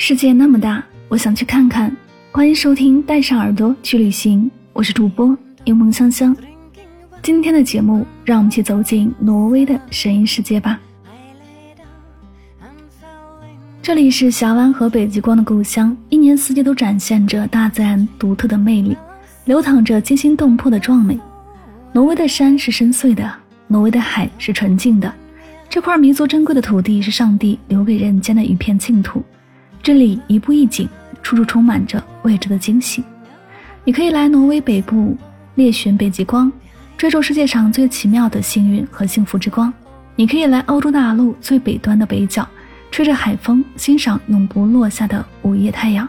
世界那么大，我想去看看。欢迎收听《带上耳朵去旅行》，我是主播柠檬香香。今天的节目，让我们去走进挪威的声音世界吧。这里是峡湾和北极光的故乡，一年四季都展现着大自然独特的魅力，流淌着惊心动魄的壮美。挪威的山是深邃的，挪威的海是纯净的，这块弥足珍贵的土地是上帝留给人间的一片净土。这里一步一景，处处充满着未知的惊喜。你可以来挪威北部猎寻北极光，追逐世界上最奇妙的幸运和幸福之光；你可以来欧洲大陆最北端的北角，吹着海风，欣赏永不落下的午夜太阳；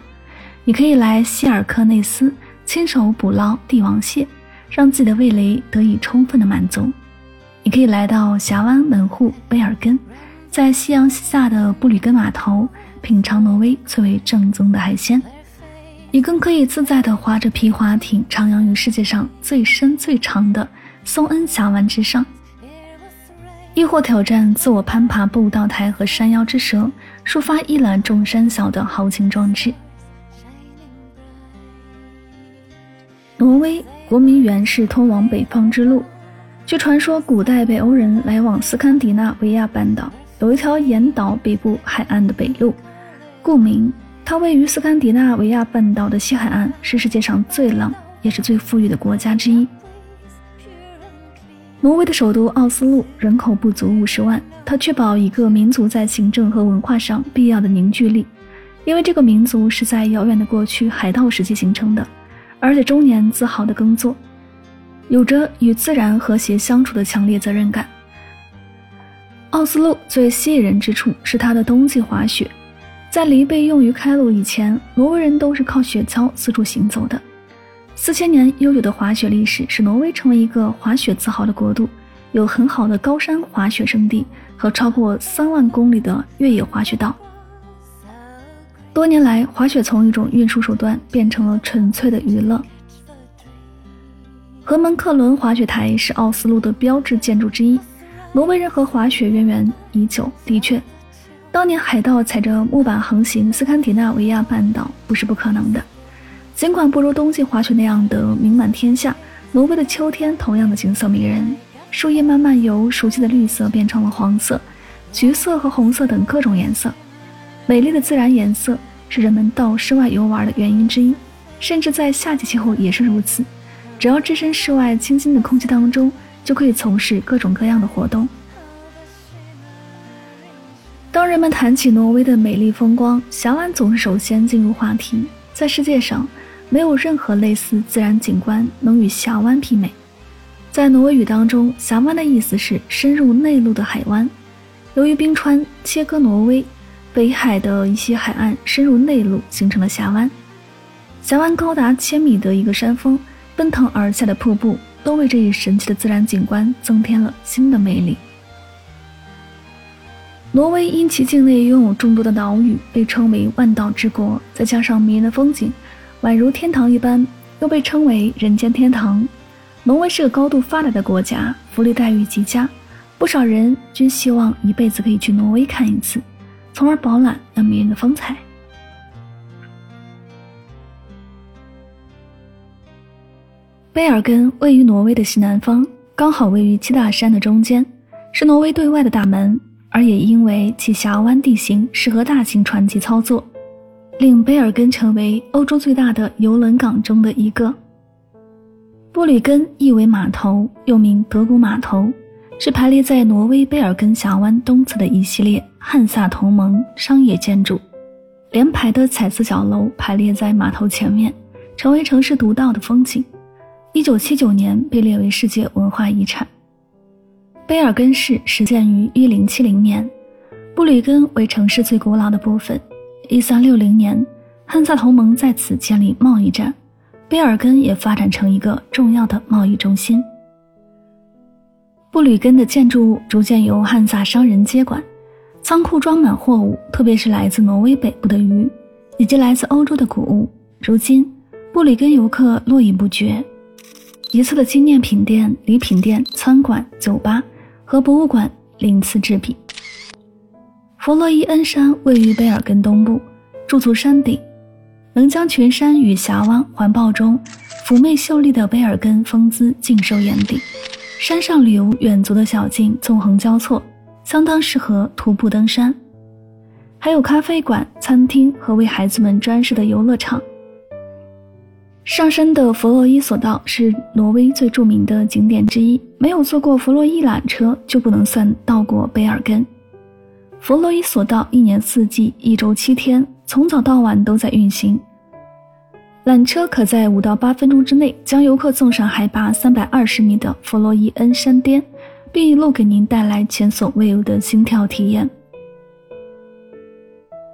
你可以来希尔克内斯，亲手捕捞帝王蟹，让自己的味蕾得以充分的满足；你可以来到峡湾门户贝尔根，在夕阳西下的布吕根码头。品尝挪威最为正宗的海鲜，你更可以自在地划着皮划艇，徜徉于世界上最深最长的松恩峡湾之上；亦或挑战自我攀爬步道台和山腰之蛇，抒发一览众山小的豪情壮志。挪威国民原是通往北方之路，据传说，古代北欧人来往斯堪的纳维亚半岛有一条沿岛北部海岸的北路。故名，它位于斯堪的纳维亚半岛的西海岸，是世界上最冷也是最富裕的国家之一。挪威的首都奥斯陆人口不足五十万，它确保一个民族在行政和文化上必要的凝聚力，因为这个民族是在遥远的过去海盗时期形成的，而且终年自豪的耕作，有着与自然和谐相处的强烈责任感。奥斯陆最吸引人之处是它的冬季滑雪。在犁被用于开路以前，挪威人都是靠雪橇四处行走的。四千年悠久的滑雪历史使挪威成为一个滑雪自豪的国度，有很好的高山滑雪胜地和超过三万公里的越野滑雪道。多年来，滑雪从一种运输手段变成了纯粹的娱乐。河门克伦滑雪台是奥斯陆的标志建筑之一。挪威人和滑雪渊源已久，的确。当年海盗踩着木板横行斯堪的纳维亚半岛不是不可能的，尽管不如冬季滑雪那样的名满天下，挪威的秋天同样的景色迷人。树叶慢慢由熟悉的绿色变成了黄色、橘色和红色等各种颜色。美丽的自然颜色是人们到室外游玩的原因之一，甚至在夏季气候也是如此。只要置身室外清新的空气当中，就可以从事各种各样的活动。当人们谈起挪威的美丽风光，峡湾总是首先进入话题。在世界上，没有任何类似自然景观能与峡湾媲美。在挪威语当中，峡湾的意思是深入内陆的海湾。由于冰川切割挪威北海的一些海岸，深入内陆，形成了峡湾。峡湾高达千米的一个山峰，奔腾而下的瀑布，都为这一神奇的自然景观增添了新的魅力。挪威因其境内拥有众多的岛屿，被称为万岛之国。再加上迷人的风景，宛如天堂一般，又被称为人间天堂。挪威是个高度发达的国家，福利待遇极佳，不少人均希望一辈子可以去挪威看一次，从而饱览那迷人的风采。贝尔根位于挪威的西南方，刚好位于七大山的中间，是挪威对外的大门。而也因为其峡湾地形适合大型船级操作，令贝尔根成为欧洲最大的邮轮港中的一个。布吕根意为码头，又名德古码头，是排列在挪威贝尔根峡湾东侧的一系列汉萨同盟商业建筑，连排的彩色小楼排列在码头前面，成为城市独到的风景。一九七九年被列为世界文化遗产。贝尔根市始建于一零七零年，布吕根为城市最古老的部分。一三六零年，汉萨同盟在此建立贸易站，贝尔根也发展成一个重要的贸易中心。布吕根的建筑物逐渐由汉萨商人接管，仓库装满货物，特别是来自挪威北部的鱼，以及来自欧洲的谷物。如今，布吕根游客络绎不绝。一侧的纪念品店、礼品店、餐馆、酒吧和博物馆鳞次栉比。弗洛伊恩山位于贝尔根东部，驻足山顶，能将群山与峡湾环抱中妩媚秀丽的贝尔根风姿尽收眼底。山上旅游远足的小径纵横交错，相当适合徒步登山。还有咖啡馆、餐厅和为孩子们专设的游乐场。上山的弗洛伊索道是挪威最著名的景点之一，没有坐过弗洛伊缆车就不能算到过贝尔根。弗洛伊索道一年四季、一周七天，从早到晚都在运行。缆车可在五到八分钟之内将游客送上海拔三百二十米的弗洛伊恩山巅，并一路给您带来前所未有的心跳体验。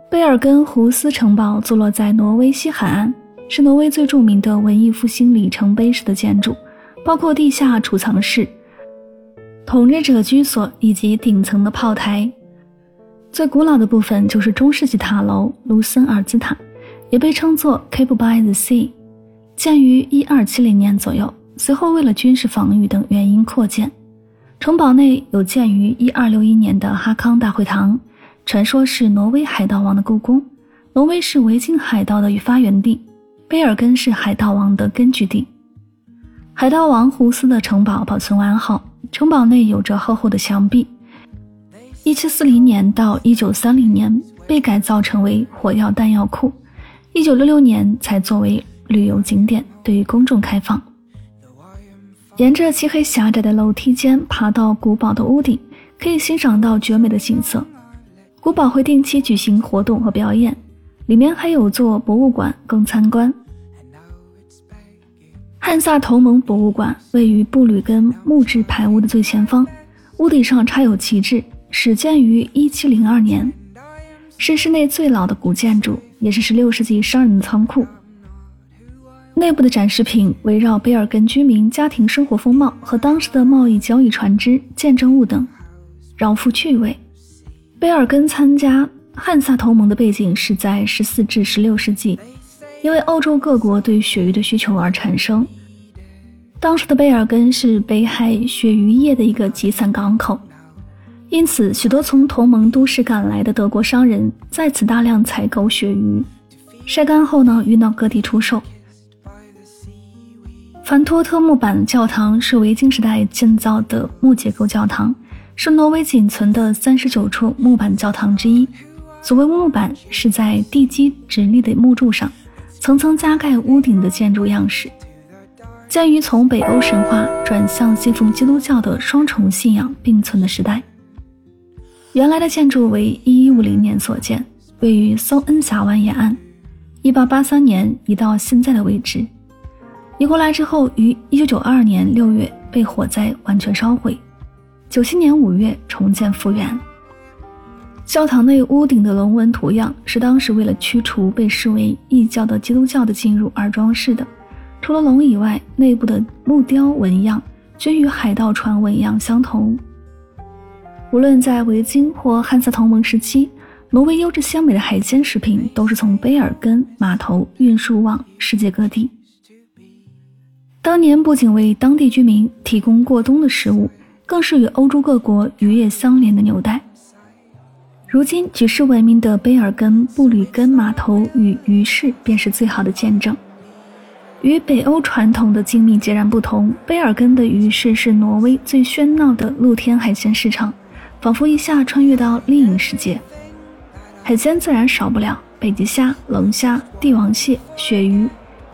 贝尔根胡斯城堡坐落在挪威西海岸。是挪威最著名的文艺复兴里程碑式的建筑，包括地下储藏室、统治者居所以及顶层的炮台。最古老的部分就是中世纪塔楼卢森尔兹塔，也被称作 Cape by the Sea，建于1270年左右。随后为了军事防御等原因扩建。城堡内有建于1261年的哈康大会堂，传说是挪威海盗王的故宫。挪威是维京海盗的发源地。贝尔根是海盗王的根据地，海盗王胡斯的城堡保存完好，城堡内有着厚厚的墙壁。一七四零年到一九三零年被改造成为火药弹药库，一九六六年才作为旅游景点对于公众开放。沿着漆黑狭窄的楼梯间爬到古堡的屋顶，可以欣赏到绝美的景色。古堡会定期举行活动和表演。里面还有座博物馆供参观。汉萨同盟博物馆位于布吕根木质排屋的最前方，屋顶上插有旗帜，始建于1702年，是市内最老的古建筑，也是16世纪商人的仓库。内部的展示品围绕贝尔根居民家庭生活风貌和当时的贸易交易船只、见证物等，饶富趣味。贝尔根参加。汉萨同盟的背景是在十四至十六世纪，因为欧洲各国对鳕鱼的需求而产生。当时的贝尔根是北海鳕鱼业的一个集散港口，因此许多从同盟都市赶来的德国商人在此大量采购鳕鱼，晒干后呢运到各地出售。凡托特木板教堂是维京时代建造的木结构教堂，是挪威仅存的三十九处木板教堂之一。所谓木板，是在地基直立的木柱上，层层加盖屋顶的建筑样式。鉴于从北欧神话转向信奉基督教的双重信仰并存的时代，原来的建筑为一一五零年所建，位于松恩峡湾沿岸。一八八三年移到现在的位置。移过来之后，于一九九二年六月被火灾完全烧毁，九七年五月重建复原。教堂内屋顶的龙纹图样是当时为了驱除被视为异教的基督教的进入而装饰的。除了龙以外，内部的木雕纹样均与海盗船纹样相同。无论在维京或汉萨同盟时期，挪威优质鲜美的海鲜食品都是从卑尔根码头运输往世界各地。当年不仅为当地居民提供过冬的食物，更是与欧洲各国渔业相连的纽带。如今举世闻名的贝尔根布吕根码头与鱼市便是最好的见证。与北欧传统的精密截然不同，贝尔根的鱼市是挪威最喧闹的露天海鲜市场，仿佛一下穿越到另一个世界。海鲜自然少不了北极虾、龙虾、帝王蟹、鳕鱼，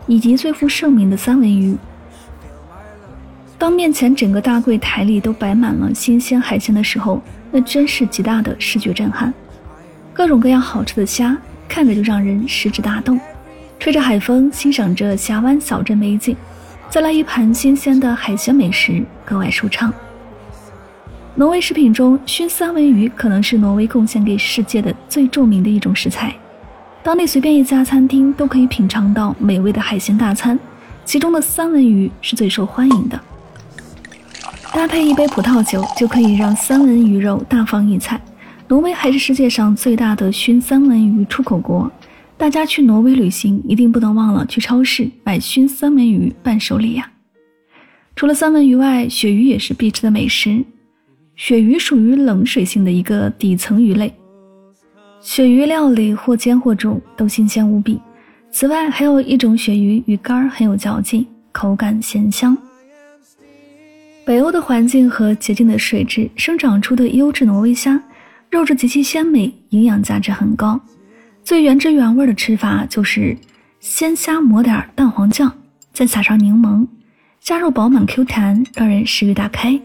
以及最负盛名的三文鱼。当面前整个大柜台里都摆满了新鲜海鲜的时候，那真是极大的视觉震撼。各种各样好吃的虾，看着就让人食指大动。吹着海风，欣赏着峡湾小镇美景，再来一盘新鲜的海鲜美食，格外舒畅。挪威食品中，熏三文鱼可能是挪威贡献给世界的最著名的一种食材。当地随便一家餐厅都可以品尝到美味的海鲜大餐，其中的三文鱼是最受欢迎的。搭配一杯葡萄酒，就可以让三文鱼肉大放异彩。挪威还是世界上最大的熏三文鱼出口国，大家去挪威旅行一定不能忘了去超市买熏三文鱼伴手礼呀。除了三文鱼外，鳕鱼也是必吃的美食。鳕鱼属于冷水性的一个底层鱼类，鳕鱼料理或煎或煮都新鲜无比。此外，还有一种鳕鱼鱼干很有嚼劲，口感咸香。北欧的环境和洁净的水质生长出的优质挪威虾，肉质极其鲜美，营养价值很高。最原汁原味的吃法就是鲜虾抹点蛋黄酱，再撒上柠檬，虾肉饱满 Q 弹，让人食欲大开。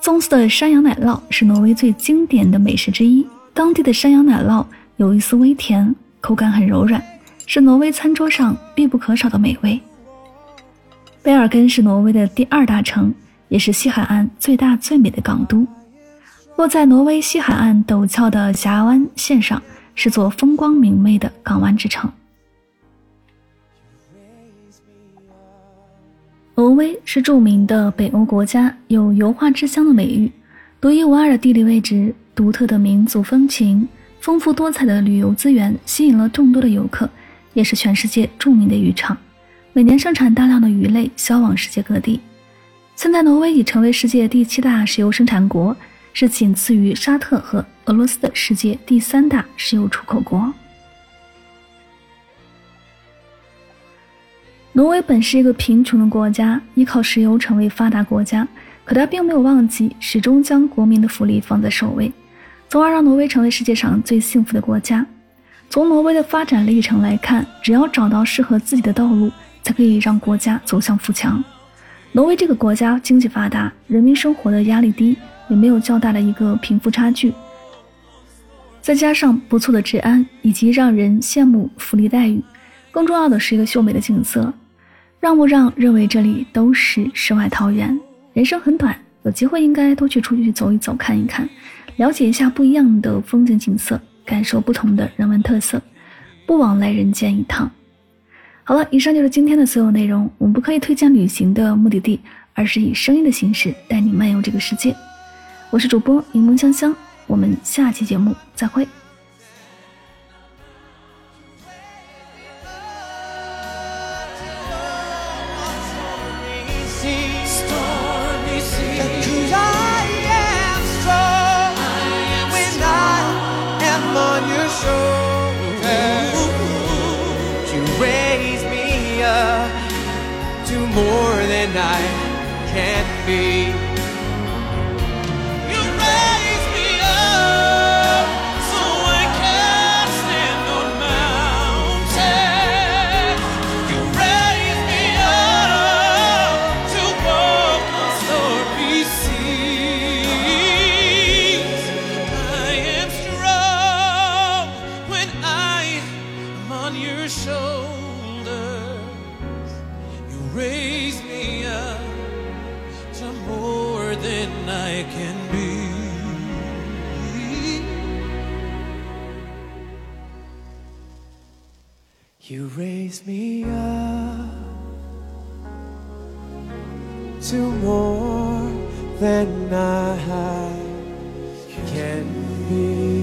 棕色的山羊奶酪是挪威最经典的美食之一。当地的山羊奶酪有一丝微甜，口感很柔软，是挪威餐桌上必不可少的美味。贝尔根是挪威的第二大城，也是西海岸最大最美的港都。落在挪威西海岸陡峭的峡湾线上，是座风光明媚的港湾之城。挪威是著名的北欧国家，有“油画之乡”的美誉。独一无二的地理位置、独特的民族风情、丰富多彩的旅游资源，吸引了众多的游客，也是全世界著名的渔场，每年生产大量的鱼类销往世界各地。现在，挪威已成为世界第七大石油生产国，是仅次于沙特和俄罗斯的世界第三大石油出口国。挪威本是一个贫穷的国家，依靠石油成为发达国家，可他并没有忘记，始终将国民的福利放在首位，从而让挪威成为世界上最幸福的国家。从挪威的发展历程来看，只要找到适合自己的道路，才可以让国家走向富强。挪威这个国家经济发达，人民生活的压力低，也没有较大的一个贫富差距，再加上不错的治安以及让人羡慕福利待遇，更重要的是一个秀美的景色。让不让？认为这里都是世外桃源。人生很短，有机会应该多去出去走一走、看一看，了解一下不一样的风景景色，感受不同的人文特色，不枉来人间一趟。好了，以上就是今天的所有内容。我们不可以推荐旅行的目的地，而是以声音的形式带你漫游这个世界。我是主播柠檬香香，我们下期节目再会。and I can't be to more than I can be.